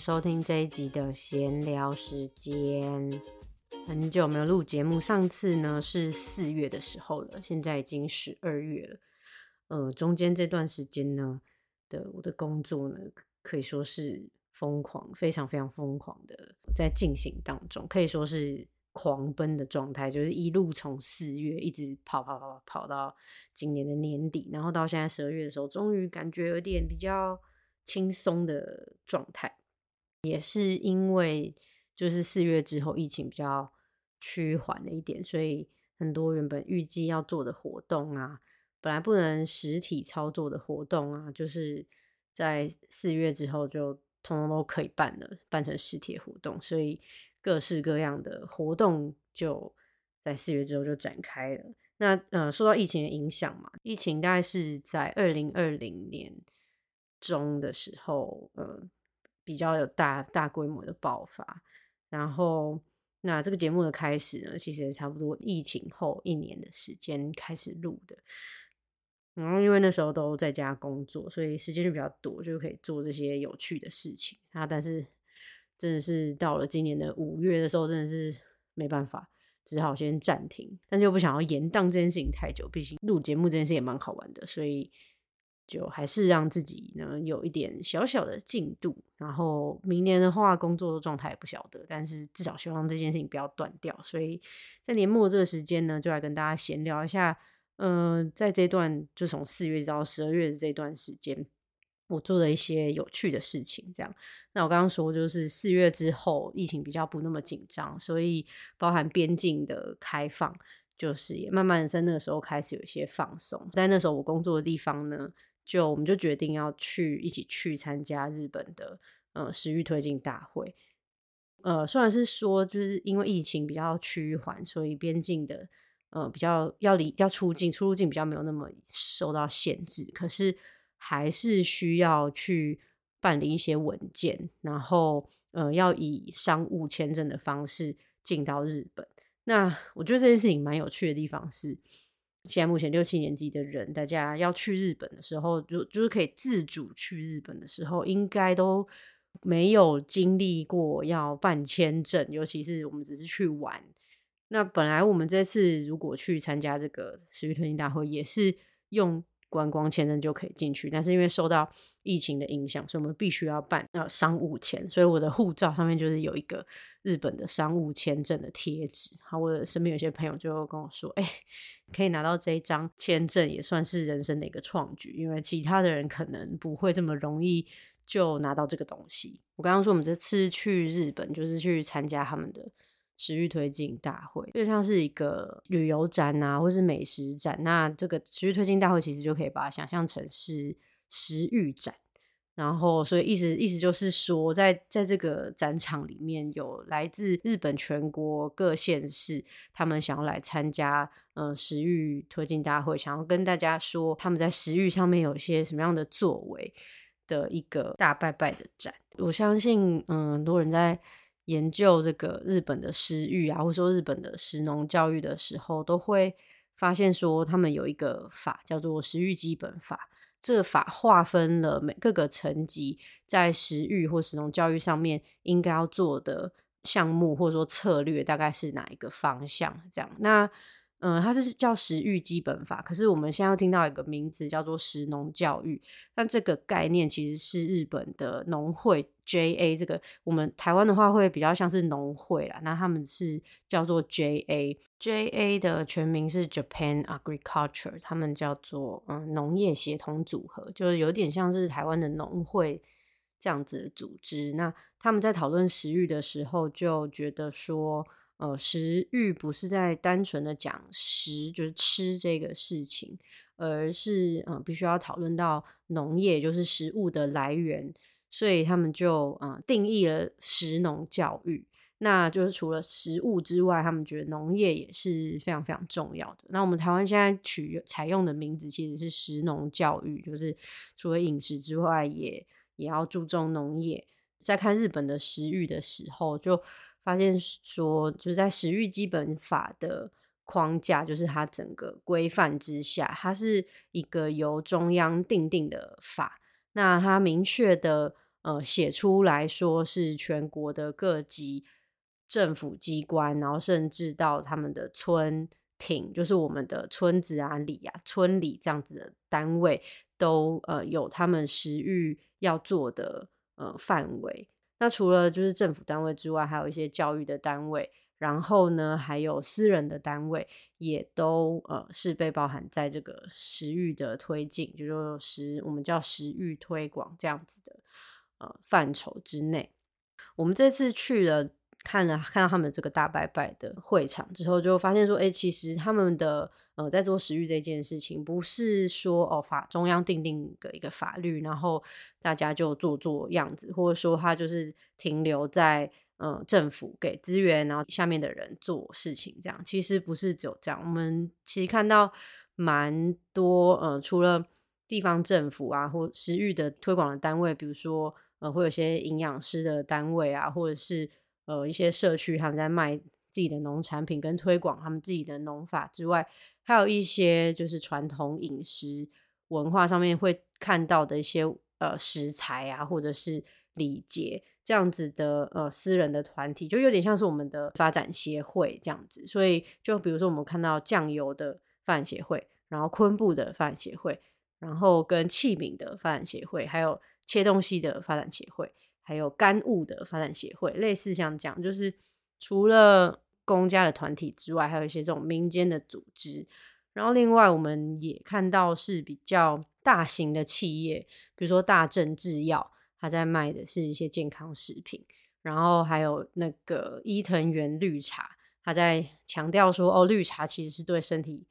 收听这一集的闲聊时间。很久没有录节目，上次呢是四月的时候了，现在已经十二月了。呃，中间这段时间呢的我的工作呢，可以说是疯狂，非常非常疯狂的在进行当中，可以说是狂奔的状态，就是一路从四月一直跑跑跑跑到今年的年底，然后到现在十二月的时候，终于感觉有点比较轻松的状态。也是因为就是四月之后疫情比较趋缓了一点，所以很多原本预计要做的活动啊，本来不能实体操作的活动啊，就是在四月之后就通通都可以办了，办成实体活动，所以各式各样的活动就在四月之后就展开了。那呃，受到疫情的影响嘛，疫情大概是在二零二零年中的时候，呃。比较有大大规模的爆发，然后那这个节目的开始呢，其实差不多疫情后一年的时间开始录的，然后因为那时候都在家工作，所以时间就比较多，就可以做这些有趣的事情啊。但是真的是到了今年的五月的时候，真的是没办法，只好先暂停，但又不想要延宕这件事情太久，毕竟录节目这件事也蛮好玩的，所以。就还是让自己呢有一点小小的进度，然后明年的话工作状态也不晓得，但是至少希望这件事情不要断掉。所以在年末这个时间呢，就来跟大家闲聊一下，嗯，在这段就从四月到十二月的这段时间，我做的一些有趣的事情。这样，那我刚刚说就是四月之后疫情比较不那么紧张，所以包含边境的开放，就是也慢慢在那个时候开始有一些放松。在那时候我工作的地方呢。就我们就决定要去一起去参加日本的呃食欲推进大会，呃虽然是说就是因为疫情比较趋缓，所以边境的呃比较要离要出境出入境比较没有那么受到限制，可是还是需要去办理一些文件，然后呃要以商务签证的方式进到日本。那我觉得这件事情蛮有趣的地方是。现在目前六七年级的人，大家要去日本的时候，就就是可以自主去日本的时候，应该都没有经历过要办签证，尤其是我们只是去玩。那本来我们这次如果去参加这个食欲推进大会，也是用。观光签证就可以进去，但是因为受到疫情的影响，所以我们必须要办呃商务签。所以我的护照上面就是有一个日本的商务签证的贴纸。好，我的身边有些朋友就跟我说：“哎，可以拿到这一张签证，也算是人生的一个创举，因为其他的人可能不会这么容易就拿到这个东西。”我刚刚说我们这次去日本，就是去参加他们的。食欲推进大会就像是一个旅游展啊，或是美食展。那这个食欲推进大会其实就可以把它想象成是食欲展。然后，所以意思意思就是说，在在这个展场里面有来自日本全国各县市，他们想要来参加呃食欲推进大会，想要跟大家说他们在食欲上面有一些什么样的作为的一个大拜拜的展。我相信，嗯，很多人在。研究这个日本的食育啊，或者说日本的食农教育的时候，都会发现说，他们有一个法叫做食育基本法。这个法划分了每各个层级在食育或食农教育上面应该要做的项目，或者说策略，大概是哪一个方向？这样那。嗯，它是叫食育基本法，可是我们现在要听到一个名字叫做食农教育，那这个概念其实是日本的农会 JA，这个我们台湾的话会比较像是农会啦，那他们是叫做 JA，JA 的全名是 Japan Agriculture，他们叫做嗯农业协同组合，就是有点像是台湾的农会这样子的组织。那他们在讨论食育的时候，就觉得说。呃，食欲不是在单纯的讲食，就是吃这个事情，而是嗯，必须要讨论到农业，就是食物的来源，所以他们就嗯定义了食农教育。那就是除了食物之外，他们觉得农业也是非常非常重要的。那我们台湾现在取采用的名字其实是食农教育，就是除了饮食之外，也也要注重农业。在看日本的食欲的时候，就。发现说，就是在食欲基本法的框架，就是它整个规范之下，它是一个由中央定定的法。那它明确的呃写出来说是全国的各级政府机关，然后甚至到他们的村町，就是我们的村子啊、里啊、村里这样子的单位，都呃有他们食育要做的呃范围。那除了就是政府单位之外，还有一些教育的单位。然后呢，还有私人的单位也都呃是被包含在这个食育的推进，就是食我们叫食育推广这样子的呃范畴之内。我们这次去了看了看到他们这个大拜拜的会场之后，就发现说，哎，其实他们的呃在做食育这件事情，不是说哦法中央定定的一个法律，然后大家就做做样子，或者说他就是停留在。嗯，政府给资源，然后下面的人做事情，这样其实不是只有这样。我们其实看到蛮多，呃，除了地方政府啊，或食育的推广的单位，比如说，呃，会有些营养师的单位啊，或者是呃一些社区他们在卖自己的农产品跟推广他们自己的农法之外，还有一些就是传统饮食文化上面会看到的一些呃食材啊，或者是礼节。这样子的呃私人的团体，就有点像是我们的发展协会这样子，所以就比如说我们看到酱油的发展协会，然后昆布的发展协会，然后跟器皿的发展协会，还有切东西的发展协会，还有干物的发展协会，类似像这样，就是除了公家的团体之外，还有一些这种民间的组织，然后另外我们也看到是比较大型的企业，比如说大正制药。它在卖的是一些健康食品，然后还有那个伊藤园绿茶，他在强调说，哦，绿茶其实是对身体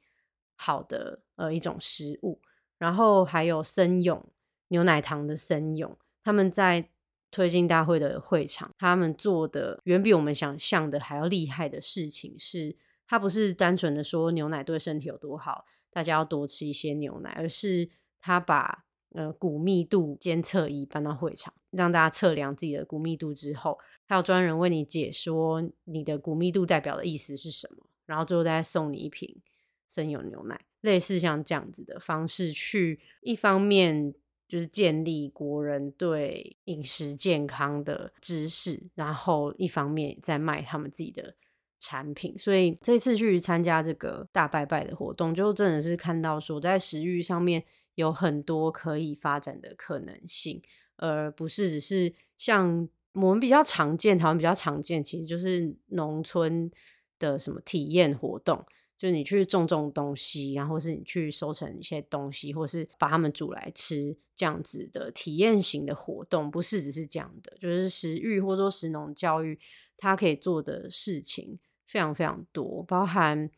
好的呃一种食物。然后还有森永牛奶糖的森永，他们在推进大会的会场，他们做的远比我们想象的还要厉害的事情是，他不是单纯的说牛奶对身体有多好，大家要多吃一些牛奶，而是他把。呃，骨密度监测仪搬到会场，让大家测量自己的骨密度之后，还有专人为你解说你的骨密度代表的意思是什么，然后最后再送你一瓶生有牛奶，类似像这样子的方式去，一方面就是建立国人对饮食健康的知识，然后一方面在卖他们自己的产品，所以这次去参加这个大拜拜的活动，就真的是看到说在食欲上面。有很多可以发展的可能性，而不是只是像我们比较常见，台湾比较常见，其实就是农村的什么体验活动，就你去种种东西，然后是你去收成一些东西，或是把它们煮来吃，这样子的体验型的活动，不是只是这样的，就是食育或者说食农教育，它可以做的事情非常非常多，包含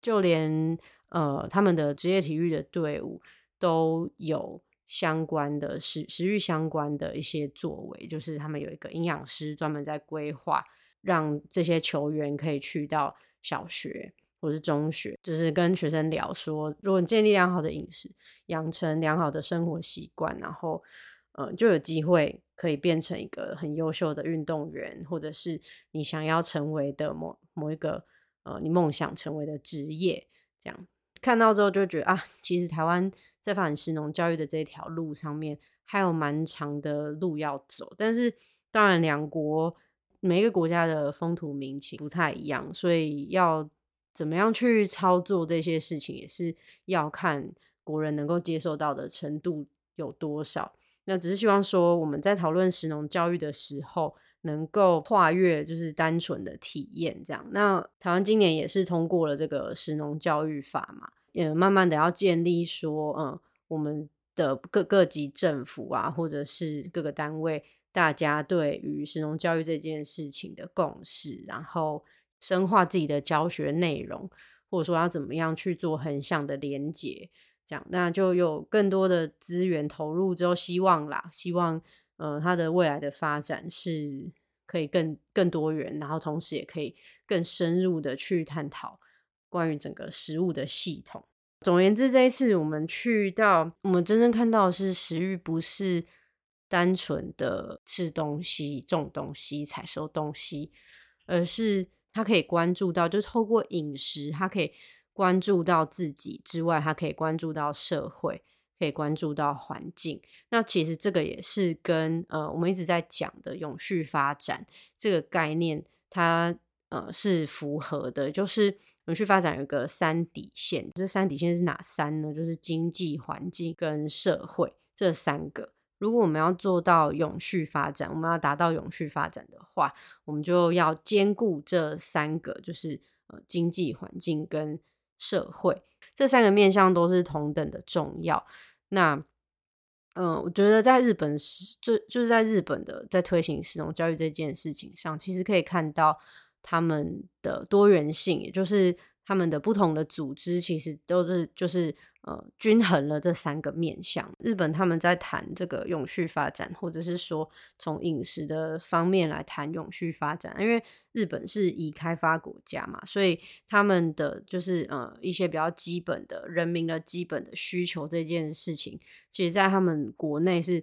就连呃他们的职业体育的队伍。都有相关的食食欲相关的一些作为，就是他们有一个营养师专门在规划，让这些球员可以去到小学或是中学，就是跟学生聊说，如果你建立良好的饮食，养成良好的生活习惯，然后，嗯，就有机会可以变成一个很优秀的运动员，或者是你想要成为的某某一个呃，你梦想成为的职业，这样。看到之后就觉得啊，其实台湾在发展市农教育的这条路上面还有蛮长的路要走。但是当然，两国每一个国家的风土民情不太一样，所以要怎么样去操作这些事情，也是要看国人能够接受到的程度有多少。那只是希望说，我们在讨论食农教育的时候。能够跨越就是单纯的体验这样，那台湾今年也是通过了这个食农教育法嘛，也慢慢的要建立说，嗯，我们的各各级政府啊，或者是各个单位，大家对于食农教育这件事情的共识，然后深化自己的教学内容，或者说要怎么样去做横向的连接，这样，那就有更多的资源投入之后，希望啦，希望。呃，它的未来的发展是可以更更多元，然后同时也可以更深入的去探讨关于整个食物的系统。总而言之，这一次我们去到，我们真正看到的是食欲不是单纯的吃东西、种东西、采收东西，而是他可以关注到，就是透过饮食，他可以关注到自己之外，他可以关注到社会。可以关注到环境。那其实这个也是跟呃我们一直在讲的永续发展这个概念，它呃是符合的。就是永续发展有一个三底线，这三底线是哪三呢？就是经济、环境跟社会这三个。如果我们要做到永续发展，我们要达到永续发展的话，我们就要兼顾这三个，就是呃经济环境跟社会这三个面向都是同等的重要。那嗯，我觉得在日本是就就是在日本的在推行实农教育这件事情上，其实可以看到他们的多元性，也就是他们的不同的组织，其实都是就是。呃，均衡了这三个面向。日本他们在谈这个永续发展，或者是说从饮食的方面来谈永续发展，因为日本是已开发国家嘛，所以他们的就是呃一些比较基本的人民的基本的需求这件事情，其实在他们国内是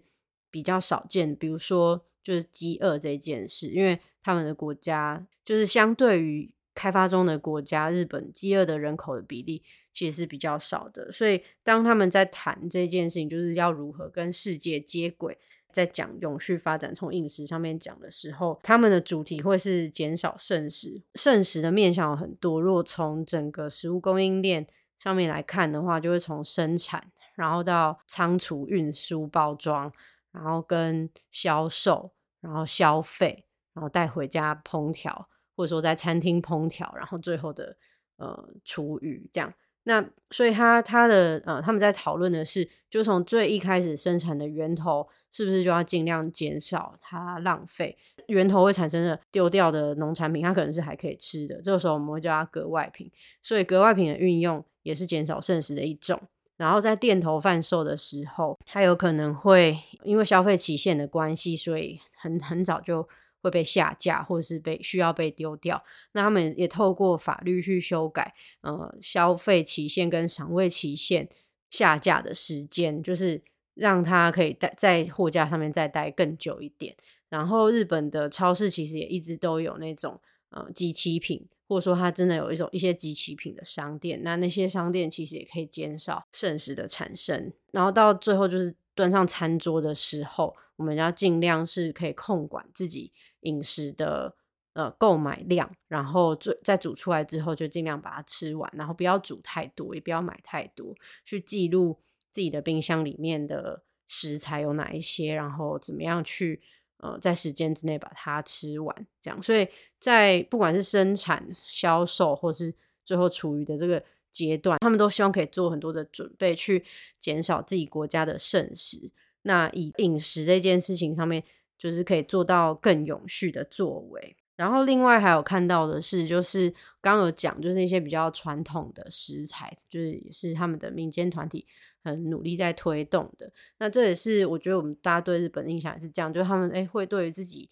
比较少见。比如说就是饥饿这件事，因为他们的国家就是相对于开发中的国家，日本饥饿的人口的比例。其实是比较少的，所以当他们在谈这件事情，就是要如何跟世界接轨，在讲永续发展，从饮食上面讲的时候，他们的主题会是减少剩食。剩食的面向有很多，如果从整个食物供应链上面来看的话，就会从生产，然后到仓储、运输、包装，然后跟销售，然后消费，然后带回家烹调，或者说在餐厅烹调，然后最后的呃厨余这样。那所以他他的呃，他们在讨论的是，就从最一开始生产的源头，是不是就要尽量减少它浪费？源头会产生的丢掉的农产品，它可能是还可以吃的，这个时候我们会叫它格外品。所以格外品的运用也是减少剩食的一种。然后在店头贩售的时候，它有可能会因为消费期限的关系，所以很很早就。会被下架，或者是被需要被丢掉。那他们也透过法律去修改，呃，消费期限跟赏味期限下架的时间，就是让它可以待在货架上面再待更久一点。然后日本的超市其实也一直都有那种呃集齐品，或者说它真的有一种一些集齐品的商店。那那些商店其实也可以减少剩食的产生。然后到最后就是端上餐桌的时候，我们要尽量是可以控管自己。饮食的呃购买量，然后最在煮出来之后就尽量把它吃完，然后不要煮太多，也不要买太多，去记录自己的冰箱里面的食材有哪一些，然后怎么样去呃在时间之内把它吃完，这样。所以在不管是生产、销售或是最后厨余的这个阶段，他们都希望可以做很多的准备，去减少自己国家的剩食。那以饮食这件事情上面。就是可以做到更永续的作为，然后另外还有看到的是，就是刚刚有讲，就是一些比较传统的食材，就是也是他们的民间团体很努力在推动的。那这也是我觉得我们大家对日本的印象也是这样，就是他们诶会对于自己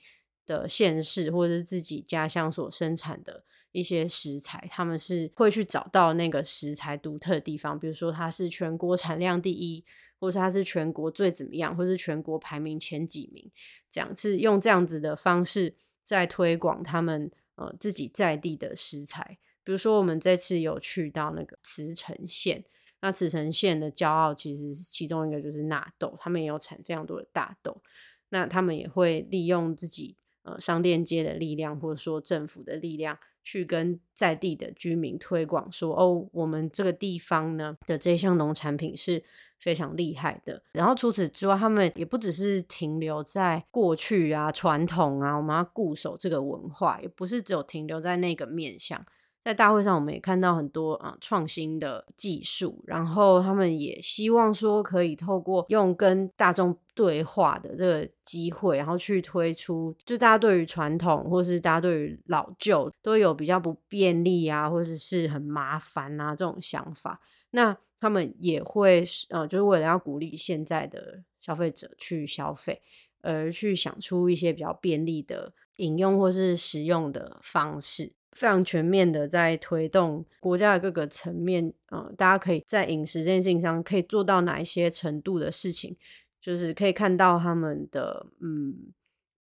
的县市或者是自己家乡所生产的一些食材，他们是会去找到那个食材独特的地方，比如说它是全国产量第一。或是它是全国最怎么样，或是全国排名前几名，这样是用这样子的方式在推广他们呃自己在地的食材。比如说，我们这次有去到那个茨城县，那茨城县的骄傲其实其中一个就是纳豆，他们也有产非常多的大豆。那他们也会利用自己呃商店街的力量，或者说政府的力量。去跟在地的居民推广说：“哦，我们这个地方呢的这项农产品是非常厉害的。”然后除此之外，他们也不只是停留在过去啊、传统啊，我们要固守这个文化，也不是只有停留在那个面向。在大会上，我们也看到很多啊创新的技术，然后他们也希望说可以透过用跟大众对话的这个机会，然后去推出，就大家对于传统或是大家对于老旧都有比较不便利啊，或者是很麻烦啊这种想法。那他们也会呃，就是为了要鼓励现在的消费者去消费，而去想出一些比较便利的饮用或是使用的方式。非常全面的在推动国家的各个层面，嗯，大家可以在饮食这件事情上可以做到哪一些程度的事情，就是可以看到他们的嗯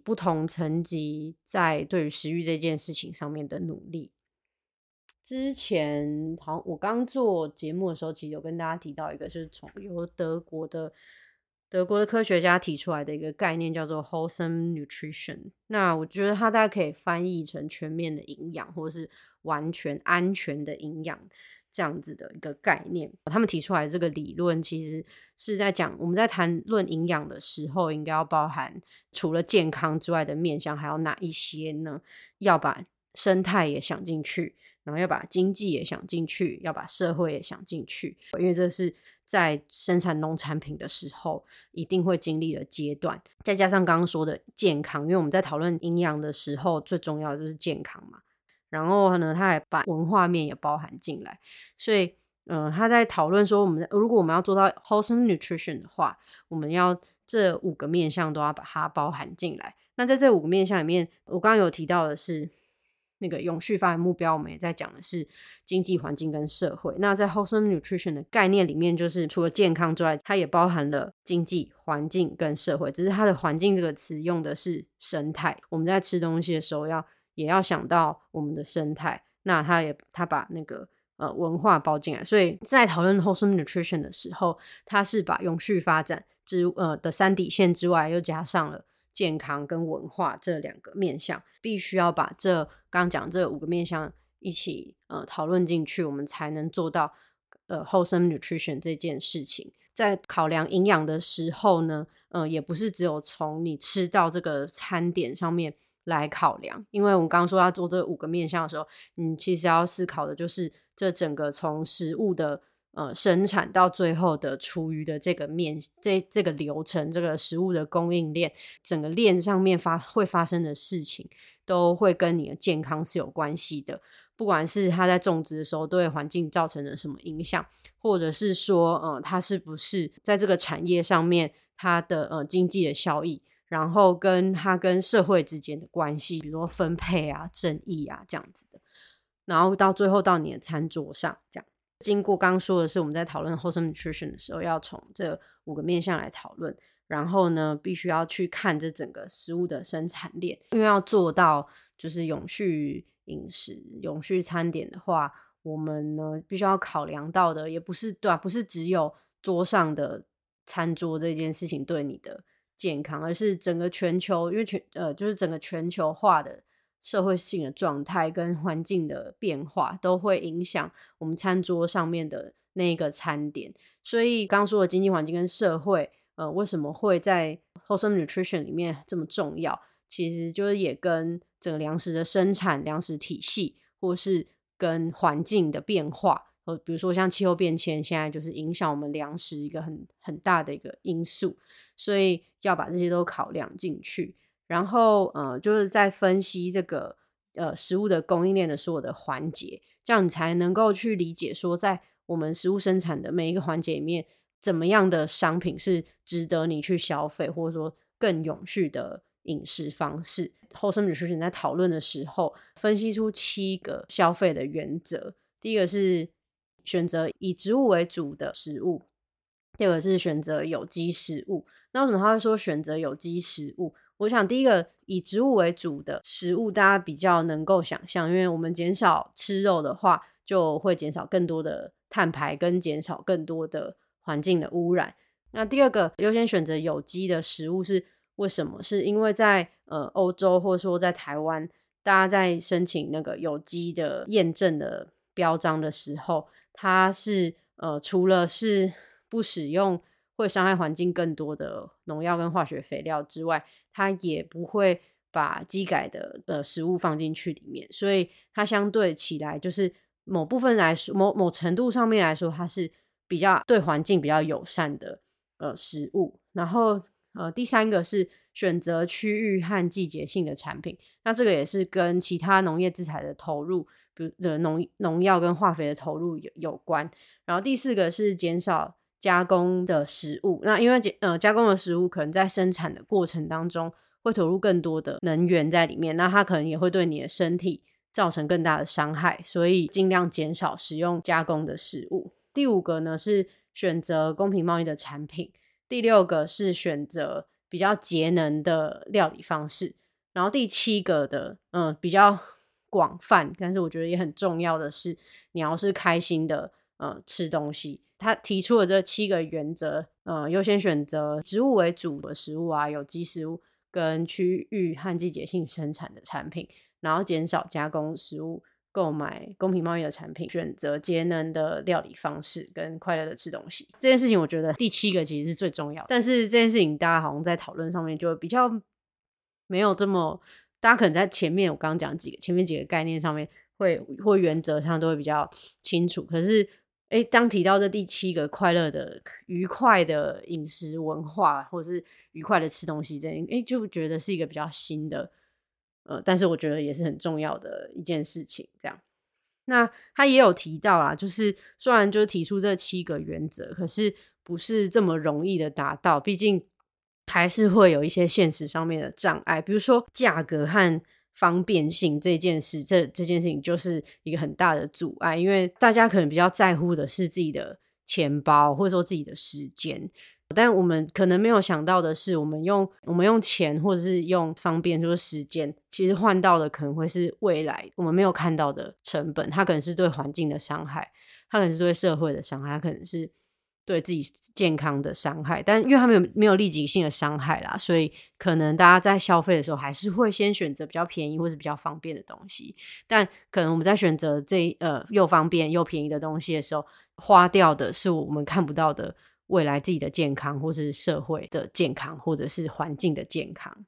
不同层级在对于食欲这件事情上面的努力。之前好，我刚做节目的时候，其实有跟大家提到一个，就是从由德国的德国的科学家提出来的一个概念，叫做 wholesome nutrition。那我觉得它大概可以翻译成全面的营养，或是完全安全的营养。这样子的一个概念，他们提出来这个理论，其实是在讲我们在谈论营养的时候，应该要包含除了健康之外的面向，还有哪一些呢？要把生态也想进去，然后要把经济也想进去，要把社会也想进去，因为这是在生产农产品的时候一定会经历的阶段。再加上刚刚说的健康，因为我们在讨论营养的时候，最重要的就是健康嘛。然后呢，他还把文化面也包含进来，所以，嗯，他在讨论说，我们如果我们要做到 wholesome nutrition 的话，我们要这五个面向都要把它包含进来。那在这五个面向里面，我刚刚有提到的是那个永续发展目标，我们也在讲的是经济环境跟社会。那在 wholesome nutrition 的概念里面，就是除了健康之外，它也包含了经济环境跟社会，只是它的环境这个词用的是生态。我们在吃东西的时候要。也要想到我们的生态，那它也它把那个呃文化包进来，所以在讨论 wholesome nutrition 的时候，它是把永续发展之呃的三底线之外，又加上了健康跟文化这两个面向，必须要把这刚讲这五个面向一起呃讨论进去，我们才能做到呃 wholesome nutrition 这件事情。在考量营养的时候呢，嗯，也不是只有从你吃到这个餐点上面。来考量，因为我们刚刚说要做这五个面向的时候，嗯，其实要思考的就是这整个从食物的呃生产到最后的厨余的这个面，这这个流程，这个食物的供应链，整个链上面发会发生的事情，都会跟你的健康是有关系的。不管是它在种植的时候对环境造成了什么影响，或者是说，呃，它是不是在这个产业上面它的呃经济的效益。然后跟它跟社会之间的关系，比如说分配啊、正义啊这样子的，然后到最后到你的餐桌上，这样经过刚刚说的是我们在讨论 wholesome nutrition 的时候，要从这五个面向来讨论，然后呢，必须要去看这整个食物的生产链，因为要做到就是永续饮食、永续餐点的话，我们呢必须要考量到的也不是对啊，不是只有桌上的餐桌这件事情对你的。健康，而是整个全球，因为全呃，就是整个全球化的社会性的状态跟环境的变化，都会影响我们餐桌上面的那个餐点。所以刚刚说的经济环境跟社会，呃，为什么会在 wholesome nutrition 里面这么重要？其实就是也跟整个粮食的生产、粮食体系，或是跟环境的变化。呃，比如说像气候变迁，现在就是影响我们粮食一个很很大的一个因素，所以要把这些都考量进去。然后，呃，就是在分析这个呃食物的供应链的所有的环节，这样你才能够去理解说，在我们食物生产的每一个环节里面，怎么样的商品是值得你去消费，或者说更永续的饮食方式。后生女学生在讨论的时候，分析出七个消费的原则，第一个是。选择以植物为主的食物，第二个是选择有机食物。那为什么他会说选择有机食物？我想第一个以植物为主的食物，大家比较能够想象，因为我们减少吃肉的话，就会减少更多的碳排，跟减少更多的环境的污染。那第二个优先选择有机的食物是为什么？是因为在呃欧洲或者说在台湾，大家在申请那个有机的验证的标章的时候。它是呃，除了是不使用会伤害环境更多的农药跟化学肥料之外，它也不会把机改的呃食物放进去里面，所以它相对起来就是某部分来说，某某程度上面来说，它是比较对环境比较友善的呃食物。然后呃，第三个是选择区域和季节性的产品，那这个也是跟其他农业资材的投入。的农农药跟化肥的投入有有关，然后第四个是减少加工的食物。那因为呃加工的食物可能在生产的过程当中会投入更多的能源在里面，那它可能也会对你的身体造成更大的伤害，所以尽量减少使用加工的食物。第五个呢是选择公平贸易的产品，第六个是选择比较节能的料理方式，然后第七个的嗯比较。广泛，但是我觉得也很重要的是，你要是开心的呃吃东西。他提出了这七个原则，呃，优先选择植物为主的食物啊，有机食物跟区域和季节性生产的产品，然后减少加工食物。购买公平贸易的产品，选择节能的料理方式，跟快乐的吃东西这件事情，我觉得第七个其实是最重要。但是这件事情，大家好像在讨论上面就比较没有这么，大家可能在前面我刚刚讲几个前面几个概念上面，会或原则上都会比较清楚。可是，哎，当提到这第七个快乐的、愉快的饮食文化，或者是愉快的吃东西，这哎，就觉得是一个比较新的。呃，但是我觉得也是很重要的一件事情。这样，那他也有提到啦，就是虽然就是提出这七个原则，可是不是这么容易的达到，毕竟还是会有一些现实上面的障碍，比如说价格和方便性这件事，这这件事情就是一个很大的阻碍，因为大家可能比较在乎的是自己的钱包，或者说自己的时间。但我们可能没有想到的是，我们用我们用钱或者是用方便，就是时间，其实换到的可能会是未来我们没有看到的成本。它可能是对环境的伤害，它可能是对社会的伤害，它可能是对自己健康的伤害。但因为它没有没有立即性的伤害啦，所以可能大家在消费的时候还是会先选择比较便宜或是比较方便的东西。但可能我们在选择这呃又方便又便宜的东西的时候，花掉的是我们看不到的。未来自己的健康，或是社会的健康，或者是环境的健康。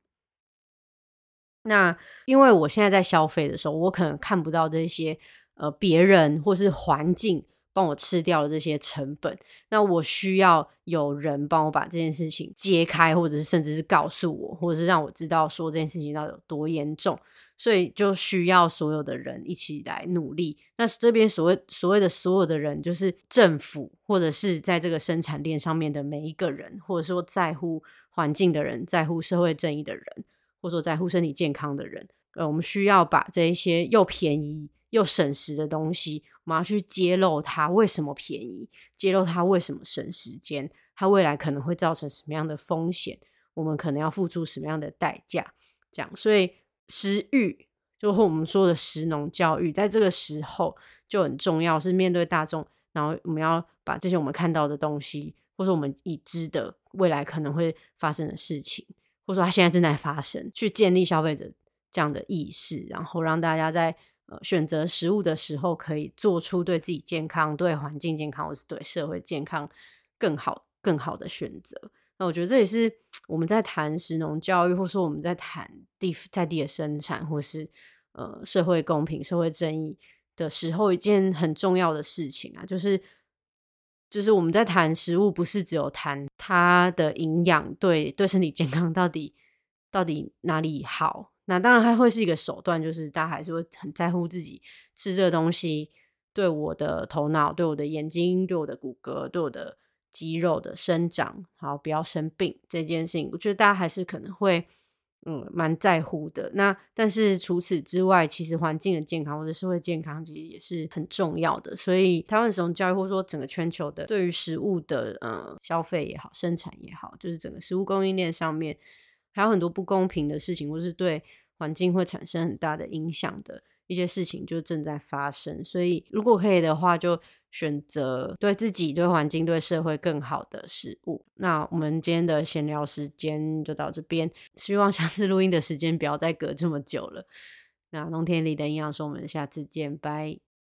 那因为我现在在消费的时候，我可能看不到这些呃别人或是环境帮我吃掉了这些成本。那我需要有人帮我把这件事情揭开，或者是甚至是告诉我，或者是让我知道说这件事情到底有多严重。所以就需要所有的人一起来努力。那这边所谓所谓的所有的人，就是政府或者是在这个生产链上面的每一个人，或者说在乎环境的人，在乎社会正义的人，或者说在乎身体健康的人。呃，我们需要把这一些又便宜又省时的东西，我们要去揭露它为什么便宜，揭露它为什么省时间，它未来可能会造成什么样的风险，我们可能要付出什么样的代价。这样，所以。食育，就和我们说的食农教育，在这个时候就很重要，是面对大众，然后我们要把这些我们看到的东西，或者我们已知的未来可能会发生的事情，或者说它现在正在发生，去建立消费者这样的意识，然后让大家在呃选择食物的时候，可以做出对自己健康、对环境健康，或是对社会健康更好、更好的选择。那我觉得这也是我们在谈食农教育，或说我们在谈地在地的生产，或是呃社会公平、社会正义的时候，一件很重要的事情啊，就是就是我们在谈食物，不是只有谈它的营养对对身体健康到底到底哪里好。那当然它会是一个手段，就是大家还是会很在乎自己吃这个东西对我的头脑、对我的眼睛、对我的骨骼、对我的。肌肉的生长，好不要生病这件事情，我觉得大家还是可能会嗯蛮在乎的。那但是除此之外，其实环境的健康或者社会健康其实也是很重要的。所以台湾食用教育或者说整个全球的对于食物的呃消费也好、生产也好，就是整个食物供应链上面还有很多不公平的事情，或是对环境会产生很大的影响的。一些事情就正在发生，所以如果可以的话，就选择对自己、对环境、对社会更好的食物。那我们今天的闲聊时间就到这边，希望下次录音的时间不要再隔这么久了。那农田里的营养师，我们下次见，拜。